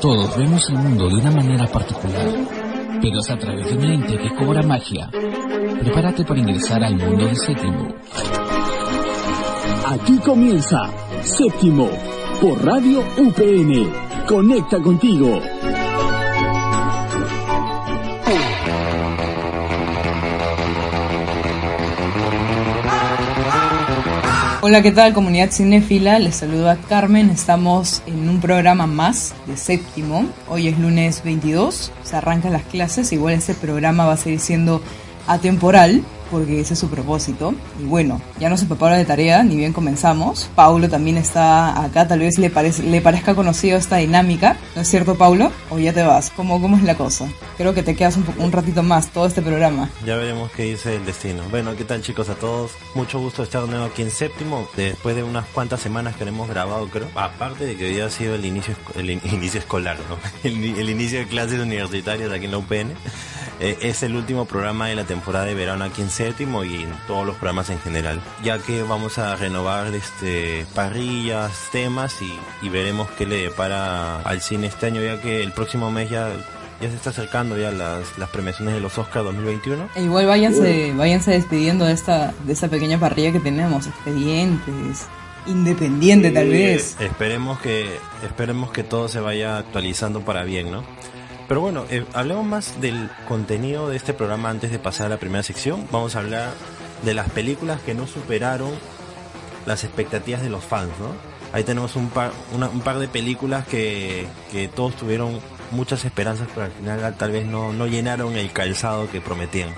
Todos vemos el mundo de una manera particular, pero es a través de un lente que cobra magia. Prepárate para ingresar al mundo de séptimo. Aquí comienza Séptimo por Radio UPN. Conecta contigo. Hola, ¿qué tal comunidad cinéfila? Les saluda Carmen. Estamos en un programa más de séptimo. Hoy es lunes 22, se arrancan las clases. Igual este programa va a seguir siendo atemporal porque ese es su propósito. Y bueno, ya no se prepara de tarea, ni bien comenzamos. Paulo también está acá, tal vez le, le parezca conocido esta dinámica. ¿No es cierto, Paulo? ¿O ya te vas? ¿Cómo, cómo es la cosa? Creo que te quedas un, un ratito más todo este programa. Ya veremos qué dice el destino. Bueno, ¿qué tal chicos a todos? Mucho gusto estar de nuevo aquí en séptimo. Después de unas cuantas semanas que hemos grabado, creo. Aparte de que hoy ha sido el inicio, el inicio escolar, ¿no? El, el inicio de clases universitarias aquí en la UPN. Eh, es el último programa de la temporada de verano aquí en séptimo y en todos los programas en general, ya que vamos a renovar este parrillas, temas y, y veremos qué le depara al cine este año, ya que el próximo mes ya ya se está acercando ya las, las premiaciones de los Oscars 2021. E igual váyanse, váyanse despidiendo de esta, de esta pequeña parrilla que tenemos, expedientes, independiente tal vez. Esperemos que, esperemos que todo se vaya actualizando para bien, ¿no? Pero bueno, eh, hablemos más del contenido de este programa antes de pasar a la primera sección. Vamos a hablar de las películas que no superaron las expectativas de los fans, ¿no? Ahí tenemos un par, una, un par de películas que, que todos tuvieron muchas esperanzas, pero al final tal vez no, no llenaron el calzado que prometían.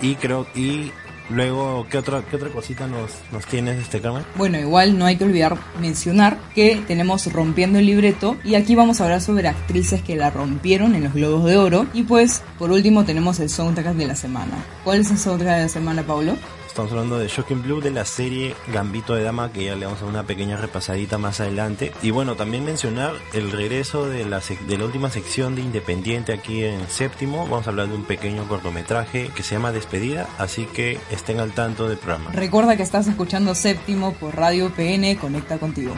Y creo, y Luego, ¿qué otra, qué otra cosita nos, nos tienes, este Carmen? Bueno, igual no hay que olvidar mencionar que tenemos Rompiendo el Libreto y aquí vamos a hablar sobre actrices que la rompieron en los Globos de Oro. Y pues, por último, tenemos el soundtrack de la semana. ¿Cuál es el soundtrack de la semana, Paulo? Estamos hablando de Shocking Blue de la serie Gambito de Dama, que ya le vamos a dar una pequeña repasadita más adelante. Y bueno, también mencionar el regreso de la, de la última sección de Independiente aquí en séptimo. Vamos a hablar de un pequeño cortometraje que se llama Despedida, así que estén al tanto del programa. Recuerda que estás escuchando séptimo por Radio PN, conecta contigo.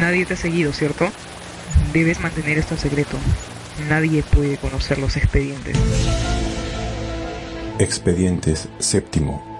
Nadie te ha seguido, ¿cierto? Debes mantener esto en secreto. Nadie puede conocer los expedientes. Expedientes séptimo.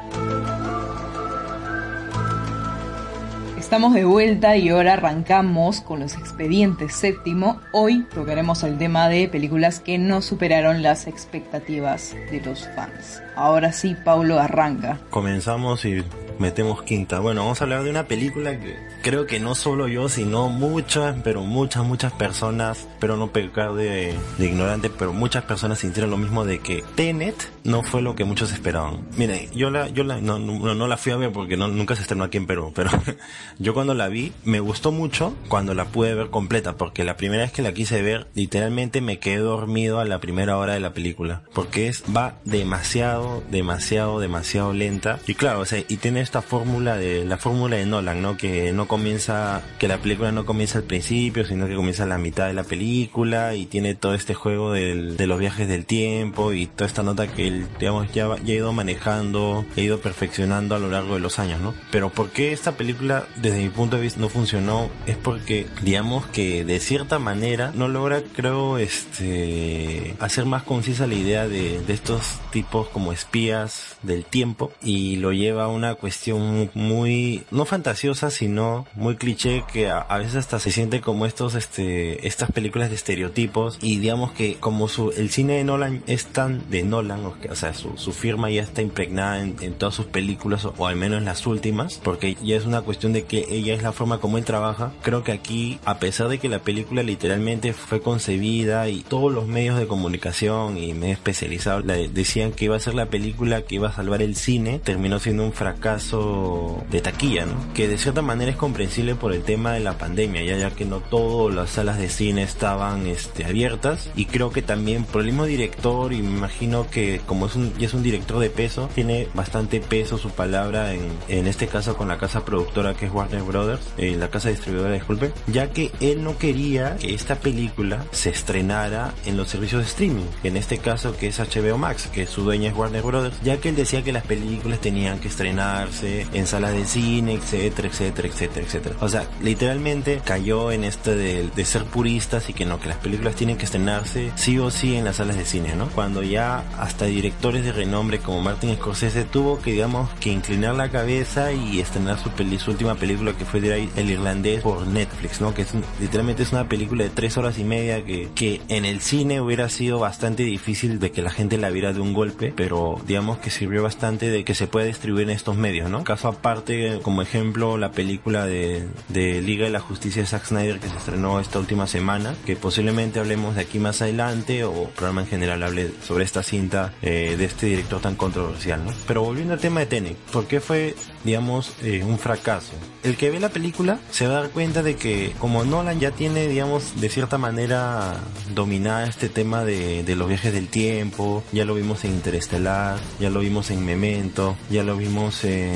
Estamos de vuelta y ahora arrancamos con los expedientes séptimo. Hoy tocaremos el tema de películas que no superaron las expectativas de los fans. Ahora sí, Paulo arranca. Comenzamos y metemos quinta. Bueno, vamos a hablar de una película que creo que no solo yo, sino muchas, pero muchas, muchas personas, pero no pecar de, de ignorante, pero muchas personas sintieron lo mismo de que Tenet no fue lo que muchos esperaban. Miren, yo la, yo la, no, no, no la fui a ver porque nunca se estrenó aquí en Perú, pero yo cuando la vi, me gustó mucho cuando la pude ver completa, porque la primera vez que la quise ver, literalmente me quedé dormido a la primera hora de la película, porque es, va demasiado, demasiado, demasiado lenta, y claro, o sea, y tiene esta fórmula de, la fórmula de Nolan, ¿no? Que no comienza, que la película no comienza al principio, sino que comienza a la mitad de la película y tiene todo este juego de los viajes del tiempo y toda esta nota que él, digamos, ya, ya ha ido manejando, ha ido perfeccionando a lo largo de los años, ¿no? Pero ¿por qué esta película, desde mi punto de vista, no funcionó? Es porque, digamos que de cierta manera no logra, creo, este, hacer más concisa la idea de, de estos tipos como espías del tiempo y lo lleva a una cuestión muy, no fantasiosa, sino muy cliché que a, a, veces hasta se siente como estos, este, estas películas de estereotipos y digamos que como su, el cine de Nolan es tan de Nolan, que, o sea, su, su, firma ya está impregnada en, en todas sus películas o, al menos en las últimas, porque ya es una cuestión de que ella es la forma como él trabaja. Creo que aquí, a pesar de que la película literalmente fue concebida y todos los medios de comunicación y medios especializados decían que iba a ser la película que iba a salvar el cine, terminó siendo un fracaso de taquilla, ¿no? Que de cierta manera es comprensible por el tema de la pandemia, ya, ya que no todas las salas de cine estaban este, abiertas y creo que también por el mismo director y me imagino que como es un, y es un director de peso, tiene bastante peso su palabra en, en este caso con la casa productora que es Warner Brothers, eh, la casa distribuidora, disculpe, ya que él no quería que esta película se estrenara en los servicios de streaming, en este caso que es HBO Max, que su dueña es Warner Brothers, ya que él decía que las películas tenían que estrenarse en salas de cine, etcétera, etcétera, etcétera, etcétera. O sea, literalmente cayó en este de, de ser puristas y que no, que las películas tienen que estrenarse sí o sí en las salas de cine, ¿no? Cuando ya hasta directores de renombre como Martin Scorsese tuvo que, digamos, que inclinar la cabeza y estrenar su, peli, su última película que fue El Irlandés por Netflix, ¿no? Que es literalmente es una película de tres horas y media que, que en el cine hubiera sido bastante difícil de que la gente la viera de un golpe, pero digamos que sirvió bastante de que se pueda distribuir en estos medios, ¿no? Caso aparte, como ejemplo, la película de, de Liga de la Justicia de Zack Snyder que se estrenó esta última semana, que posiblemente hablemos de aquí más adelante o programa en general hable sobre esta cinta eh, de este director tan controversial, ¿no? Pero volviendo al tema de Tenet, ¿por qué fue, digamos, eh, un fracaso? El que ve la película se va a dar cuenta de que como Nolan ya tiene, digamos, de cierta manera dominada este tema de, de los viajes del tiempo, ya lo vimos en Interestelar, ya lo vimos en Memento, ya lo vimos en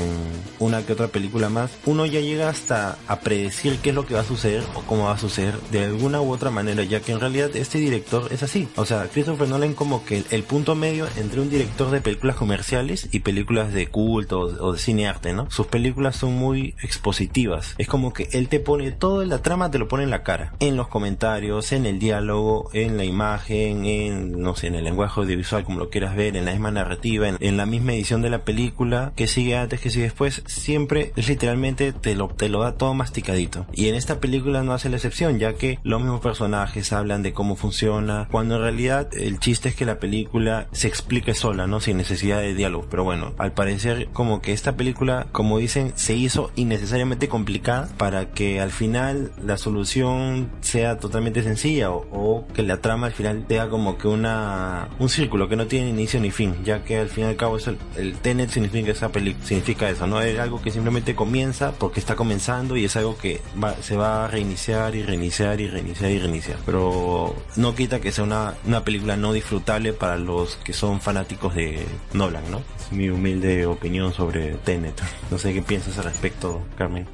una que otra película más, uno ya llega hasta a predecir qué es lo que va a suceder o cómo va a suceder de alguna u otra manera, ya que en realidad este director es así. O sea, Christopher Nolan como que el punto medio entre un director de películas comerciales y películas de culto o de cine arte. Sus películas son muy expositivas. Es como que él te pone todo en la trama, te lo pone en la cara. En los comentarios, en el diálogo, en la imagen, en, no sé, en el lenguaje audiovisual, como lo quieras ver, en la misma narrativa, en, la misma edición de la película, que sigue antes, que sigue después, siempre literalmente te lo, te lo da todo masticadito. Y en esta película no hace la excepción, ya que los mismos personajes hablan de cómo funciona, cuando en realidad el chiste es que la película se explique sola, ¿no? Sin necesidad de diálogo. Pero bueno, al parecer como que esta película, como dicen, se hizo innecesariamente complicada para que al final la solución sea totalmente sencilla o, o que la trama al final sea como que una un círculo que no tiene inicio ni fin, ya que al fin y al cabo es el, el Tenet significa esa película, significa eso, no es algo que simplemente comienza porque está comenzando y es algo que va, se va a reiniciar y reiniciar y reiniciar y reiniciar. Pero no quita que sea una, una película no disfrutable para los que son fanáticos de Nolan, ¿no? Es mi humilde opinión sobre Tenet. No sé qué piensas al respecto, Carmen.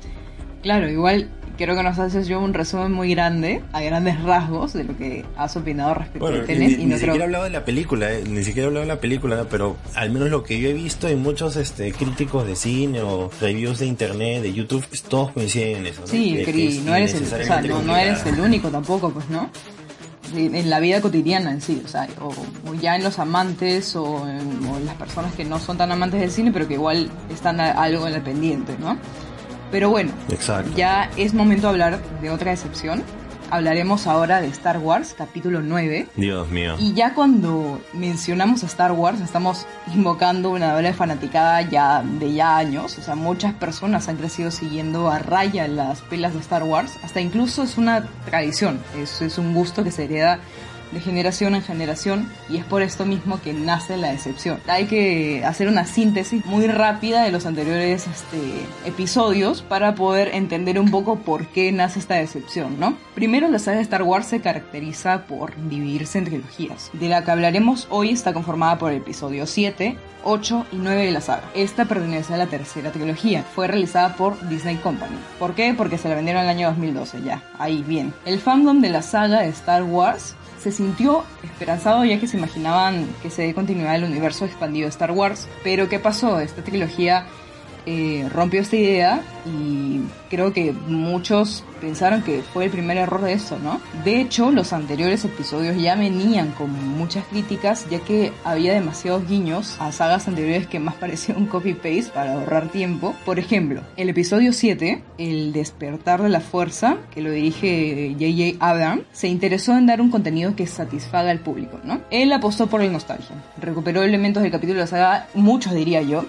Claro, igual creo que nos haces yo un resumen muy grande, a grandes rasgos, de lo que has opinado respecto bueno, a Tenet. Ni, y ni no siquiera creo... he hablado de la película, eh, ni siquiera he hablado de la película, pero al menos lo que yo he visto en muchos este, críticos de cine o reviews de internet, de YouTube, pues, todos coinciden en eso. ¿no? Sí, Cri, no eres el, o sea, no, eres el único tampoco, pues, ¿no? En la vida cotidiana en sí, o sea, o, o ya en los amantes o en, o en las personas que no son tan amantes del cine, pero que igual están a- algo en el pendiente, ¿no? Pero bueno, Exacto. ya es momento de hablar de otra excepción. Hablaremos ahora de Star Wars, capítulo 9. Dios mío. Y ya cuando mencionamos a Star Wars, estamos invocando una doble fanaticada ya de ya años. O sea, muchas personas han crecido siguiendo a raya las pelas de Star Wars. Hasta incluso es una tradición. Es, es un gusto que se hereda de generación en generación y es por esto mismo que nace la decepción. Hay que hacer una síntesis muy rápida de los anteriores este, episodios para poder entender un poco por qué nace esta decepción, ¿no? Primero, la saga de Star Wars se caracteriza por dividirse en trilogías. De la que hablaremos hoy está conformada por el episodio 7, 8 y 9 de la saga. Esta pertenece a la tercera trilogía. Fue realizada por Disney Company. ¿Por qué? Porque se la vendieron en el año 2012, ya. Ahí bien. El fandom de la saga de Star Wars se sintió esperanzado ya que se imaginaban que se dé continuidad al universo expandido de Star Wars. Pero ¿qué pasó? Esta trilogía eh, rompió esta idea y creo que muchos pensaron que fue el primer error de esto, ¿no? De hecho, los anteriores episodios ya venían con muchas críticas ya que había demasiados guiños a sagas anteriores que más parecían un copy-paste para ahorrar tiempo. Por ejemplo, el episodio 7, El despertar de la fuerza, que lo dirige J.J. Abrams, se interesó en dar un contenido que satisfaga al público, ¿no? Él apostó por la nostalgia, recuperó elementos del capítulo de la saga, muchos diría yo,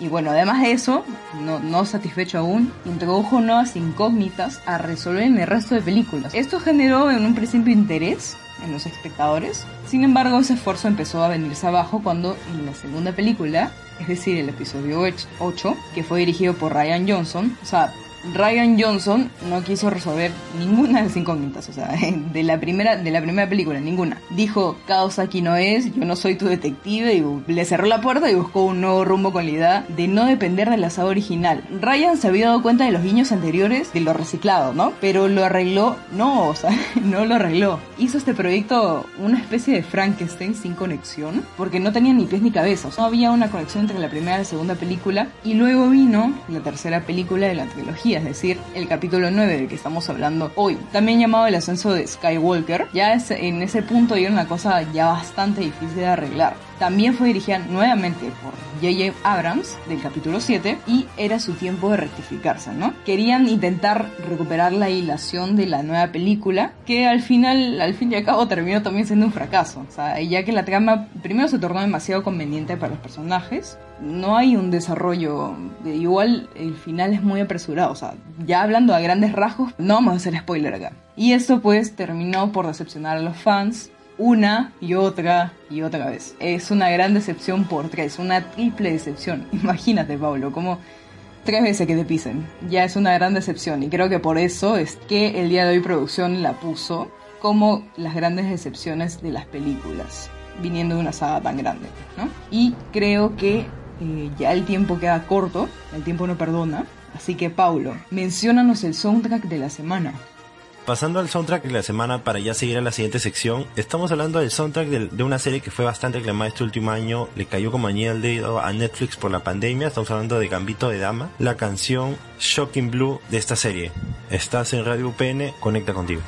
y bueno, además de eso, no, no satisfecho aún, introdujo nuevas incógnitas a resolver en el resto de películas. Esto generó en un principio interés en los espectadores. Sin embargo, ese esfuerzo empezó a venirse abajo cuando en la segunda película, es decir, el episodio 8, que fue dirigido por Ryan Johnson, o sea, Ryan Johnson no quiso resolver ninguna de las incógnitas, o sea, de la primera, de la primera película, ninguna. Dijo, caos aquí no es, yo no soy tu detective, y le cerró la puerta y buscó un nuevo rumbo con la idea de no depender del asado original. Ryan se había dado cuenta de los guiños anteriores de lo reciclado, ¿no? Pero lo arregló, no, o sea, no lo arregló. Hizo este proyecto una especie de Frankenstein sin conexión, porque no tenía ni pies ni cabeza, o sea, no había una conexión entre la primera y la segunda película, y luego vino la tercera película de la trilogía, es decir, el capítulo 9 del que estamos hablando hoy, también llamado El ascenso de Skywalker, ya es, en ese punto era una cosa ya bastante difícil de arreglar. También fue dirigida nuevamente por J.J. Abrams del capítulo 7 y era su tiempo de rectificarse, ¿no? Querían intentar recuperar la hilación de la nueva película que al final, al fin y al cabo terminó también siendo un fracaso. O sea, ya que la trama primero se tornó demasiado conveniente para los personajes, no hay un desarrollo, de, igual el final es muy apresurado, o sea, ya hablando a grandes rasgos, no vamos a hacer spoiler acá. Y esto pues terminó por decepcionar a los fans, una y otra y otra vez. Es una gran decepción por tres, una triple decepción. Imagínate, Pablo, como tres veces que te pisen. Ya es una gran decepción y creo que por eso es que el día de hoy producción la puso como las grandes decepciones de las películas, viniendo de una saga tan grande, ¿no? Y creo que eh, ya el tiempo queda corto, el tiempo no perdona. Así que, Paulo, menciónanos el soundtrack de la semana. Pasando al soundtrack de la semana para ya seguir a la siguiente sección, estamos hablando del soundtrack de, una serie que fue bastante aclamada este último año, le cayó como anillo al dedo a Netflix por la pandemia, estamos hablando de Gambito de Dama, la canción Shocking Blue de esta serie. Estás en Radio UPN, conecta contigo.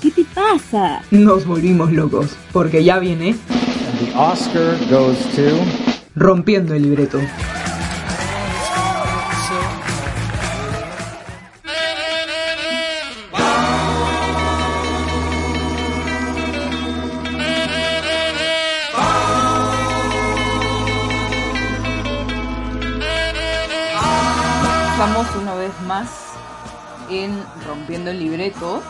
¿Qué te pasa? Nos volvimos locos, porque ya viene... The Oscar goes to... Rompiendo el libreto. Estamos una vez más en Rompiendo el Libreto.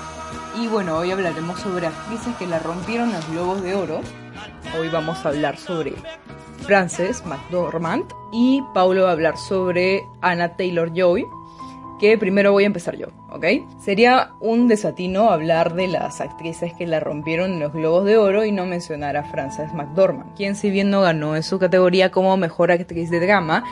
Y bueno, hoy hablaremos sobre actrices que la rompieron los Globos de Oro. Hoy vamos a hablar sobre Frances McDormand y Paulo va a hablar sobre Anna Taylor Joy. Que primero voy a empezar yo, ¿ok? Sería un desatino hablar de las actrices que la rompieron en los Globos de Oro y no mencionar a Frances McDormand, quien si bien no ganó en su categoría como mejor actriz de drama,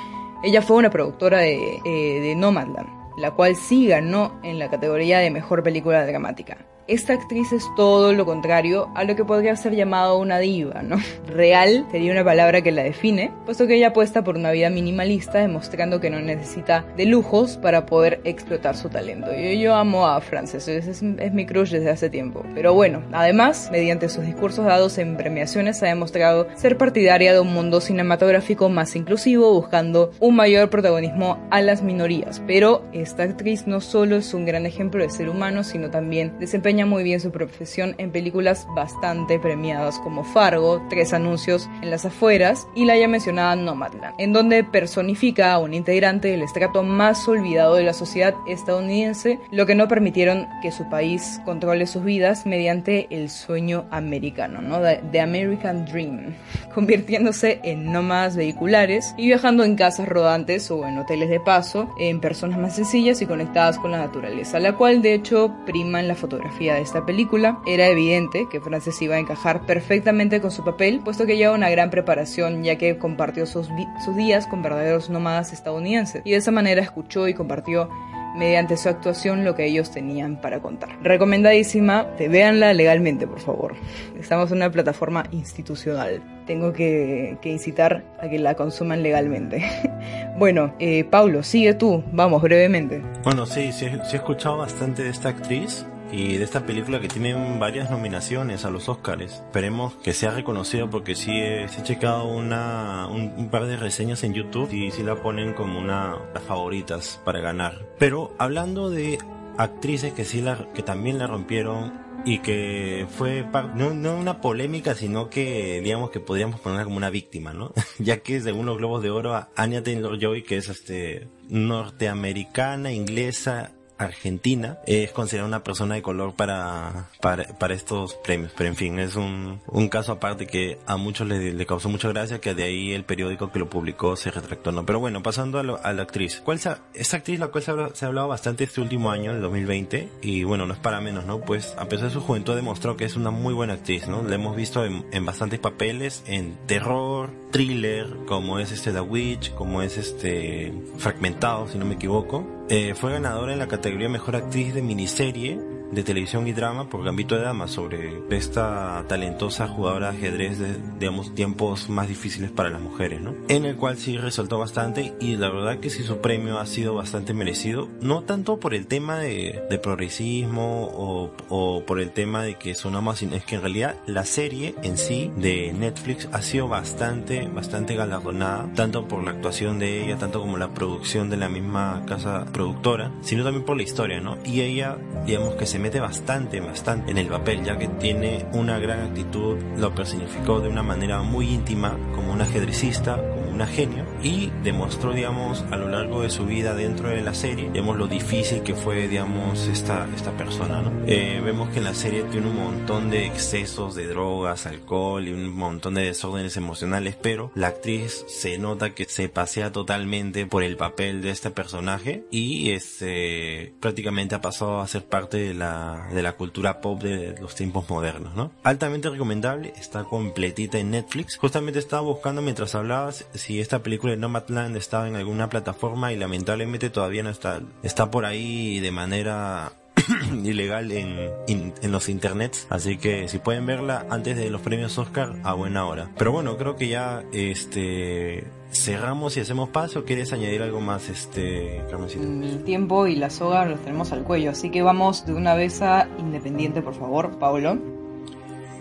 ella fue una productora de, eh, de Nomadland, la cual sí ganó en la categoría de mejor película dramática. Esta actriz es todo lo contrario a lo que podría ser llamado una diva, ¿no? Real sería una palabra que la define, puesto que ella apuesta por una vida minimalista, demostrando que no necesita de lujos para poder explotar su talento. Yo, yo amo a Frances, es, mi crush desde hace tiempo. Pero bueno, además, mediante sus discursos dados en premiaciones, ha demostrado ser partidaria de un mundo cinematográfico más inclusivo, buscando un mayor protagonismo a las minorías. Pero esta actriz no solo es un gran ejemplo de ser humano, sino también desempeña muy bien su profesión en películas bastante premiadas como Fargo, Tres Anuncios en las afueras y la ya mencionada Nomadland, en donde personifica a un integrante del estrato más olvidado de la sociedad estadounidense, lo que no permitieron que su país controle sus vidas mediante el sueño americano, ¿no? The American Dream, convirtiéndose en nómadas vehiculares y viajando en casas rodantes o en hoteles de paso, en personas más sencillas y conectadas con la naturaleza, la cual de hecho prima en la fotografía de esta película, era evidente que Frances iba a encajar perfectamente con su papel, puesto que lleva una gran preparación ya que compartió sus, días con verdaderos nómadas estadounidenses y de esa manera escuchó y compartió mediante su actuación lo que ellos tenían para contar. Recomendadísima, te véanla legalmente, por favor. Estamos en una plataforma institucional. Tengo que, que incitar a que la consuman legalmente. bueno, eh, Paulo, sigue tú, vamos brevemente. Bueno, sí, sí, sí he escuchado bastante de esta actriz y de esta película que tiene varias nominaciones a los Oscars. Esperemos que sea reconocido porque sí he, he checado una, un, un, par de reseñas en YouTube y sí la ponen como una de las favoritas para ganar. Pero hablando de actrices que sí la, que también la rompieron y que fue no, no una polémica, sino que digamos que podríamos ponerla como una víctima, ¿no? ya que según los Globos de Oro, Anya Taylor-Joy, que es este norteamericana, inglesa, Argentina es considerada una persona de color para, para, estos premios. Pero en fin, es un, un caso aparte que a muchos le, causó mucha gracia que de ahí el periódico que lo publicó se retractó. No, pero bueno, pasando a, lo, a la actriz. ¿Cuál se, esta actriz la cual se ha, se ha, hablado bastante este último año, el 2020, y bueno, no es para menos, ¿no? Pues a pesar de su juventud demostró que es una muy buena actriz, ¿no? La hemos visto en, en bastantes papeles, en terror, thriller, como es este The Witch, como es este Fragmentado, si no me equivoco. Eh, fue ganadora en la categoría Mejor Actriz de Miniserie de televisión y drama por Gambito de Dama sobre esta talentosa jugadora de ajedrez de, digamos, tiempos más difíciles para las mujeres, ¿no? En el cual sí resaltó bastante y la verdad que sí su premio ha sido bastante merecido, no tanto por el tema de, de progresismo o, o, por el tema de que sonamos, sino es que en realidad la serie en sí de Netflix ha sido bastante, bastante galardonada, tanto por la actuación de ella, tanto como la producción de la misma casa productora, sino también por la historia, ¿no? Y ella, digamos que se mete bastante, bastante en el papel, ya que tiene una gran actitud, lo personificó de una manera muy íntima, como un ajedrecista, una genio, y demostró, digamos, a lo largo de su vida dentro de la serie, digamos, lo difícil que fue, digamos, esta, esta persona, ¿no? Eh, vemos que en la serie tiene un montón de excesos de drogas, alcohol y un montón de desórdenes emocionales, pero la actriz se nota que se pasea totalmente por el papel de este personaje y este, prácticamente ha pasado a ser parte de la de la cultura pop de los tiempos modernos, ¿no? Altamente recomendable, está completita en Netflix. Justamente estaba buscando mientras hablabas si esta película de Nomadland estaba en alguna plataforma y lamentablemente todavía no está. Está por ahí de manera ilegal en, en los internets. Así que si pueden verla antes de los premios Oscar, a buena hora. Pero bueno, creo que ya este cerramos y hacemos paso. ¿Quieres añadir algo más, este, Carmencita? El tiempo y la soga los tenemos al cuello, así que vamos de una vez a Independiente, por favor, Pablo.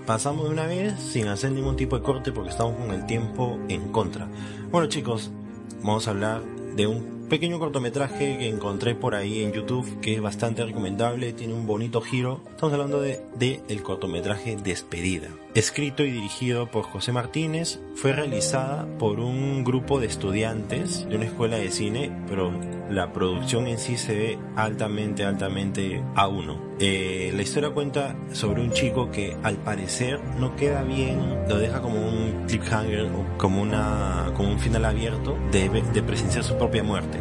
Pasamos de una vez sin hacer ningún tipo de corte porque estamos con el tiempo en contra. Bueno chicos, vamos a hablar de un pequeño cortometraje que encontré por ahí en YouTube que es bastante recomendable, tiene un bonito giro. Estamos hablando de, el cortometraje Despedida. Escrito y dirigido por José Martínez, fue realizada por un grupo de estudiantes de una escuela de cine, pero la producción en sí se ve altamente, altamente a uno. Eh, la historia cuenta sobre un chico que al parecer no queda bien, lo deja como un cliffhanger como, una, como un final abierto de presenciar su propia muerte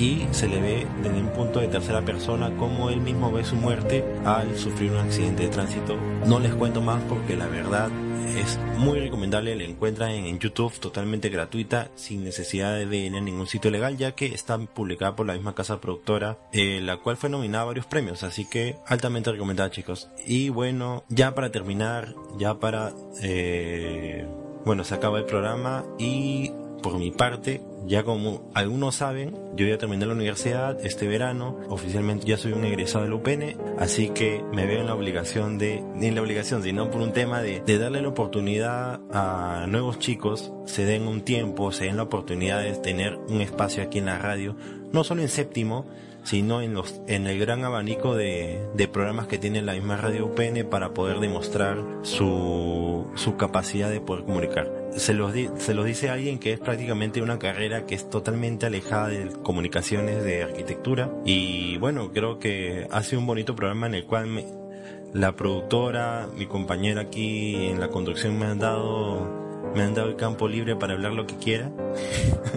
y se le ve desde un punto de tercera persona como él mismo ve su muerte al sufrir un accidente de tránsito. No les cuento más porque la verdad es muy recomendable, la encuentran en YouTube totalmente gratuita, sin necesidad de ir a ningún sitio legal, ya que está publicada por la misma casa productora, eh, la cual fue nominada varios premios, así que altamente recomendada chicos. Y bueno, ya para terminar, ya para... Eh, bueno, se acaba el programa y por mi parte, ya como algunos saben, yo ya terminé la universidad este verano, oficialmente ya soy un egresado del UPN, así que me veo en la obligación de, ni en la obligación, sino por un tema de, de darle la oportunidad a nuevos chicos, se den un tiempo, se den la oportunidad de tener un espacio aquí en la radio, no solo en séptimo, sino en los en el gran abanico de, de programas que tiene la misma radio UPN para poder demostrar su, su capacidad de poder comunicar. Se los, se los dice alguien que es prácticamente una carrera que es totalmente alejada de comunicaciones de arquitectura y bueno, creo que ha sido un bonito programa en el cual me- la productora, mi compañera aquí en la conducción me han dado me han dado el campo libre para hablar lo que quiera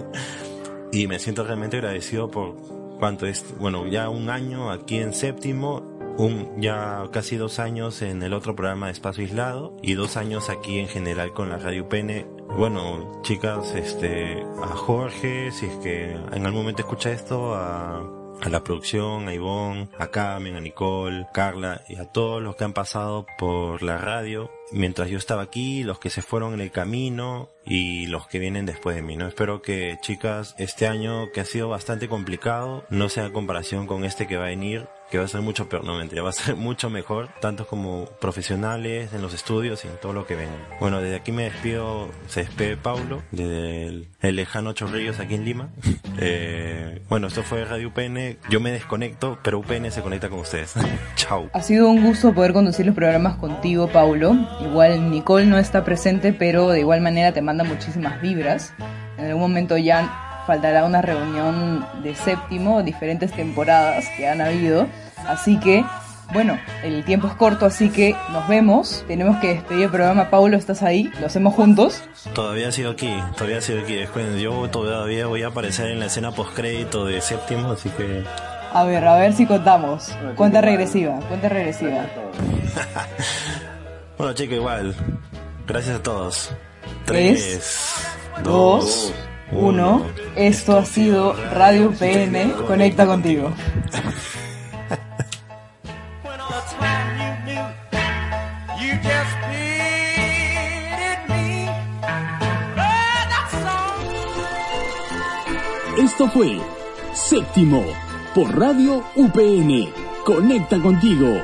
y me siento realmente agradecido por cuánto es, bueno, ya un año aquí en séptimo, un ya casi dos años en el otro programa de Espacio Aislado y dos años aquí en general con la Radio Pene. Bueno, chicas, este, a Jorge, si es que en algún momento escucha esto, a, a la producción, a Ivonne, a Carmen, a Nicole, Carla y a todos los que han pasado por la radio mientras yo estaba aquí, los que se fueron en el camino y los que vienen después de mí, ¿no? Espero que, chicas, este año que ha sido bastante complicado, no sea en comparación con este que va a venir, que va a ser mucho peor, no mentira, va a ser mucho mejor, tanto como profesionales en los estudios y en todo lo que venga. Bueno, desde aquí me despido, se despide Paulo, desde el, el lejano Chorrillos aquí en Lima. Eh, bueno, esto fue Radio UPN, yo me desconecto, pero UPN se conecta con ustedes. Chao. Ha sido un gusto poder conducir los programas contigo, Paulo. Igual Nicole no está presente, pero de igual manera te manda muchísimas vibras. En algún momento ya faltará una reunión de séptimo, diferentes temporadas que han habido. Así que, bueno, el tiempo es corto, así que nos vemos. Tenemos que despedir el programa. Paulo, ¿estás ahí? ¿Lo hacemos juntos? Todavía sido aquí, todavía sido aquí. Después, yo todavía voy a aparecer en la escena postcrédito de séptimo, así que A ver, a ver si contamos. Cuenta regresiva, cuenta regresiva. bueno chicos igual. Gracias a todos. Tres, Tres, dos, uno. Esto ha sido Radio PN. Conecta contigo. Esto fue Séptimo por Radio UPN. Conecta contigo.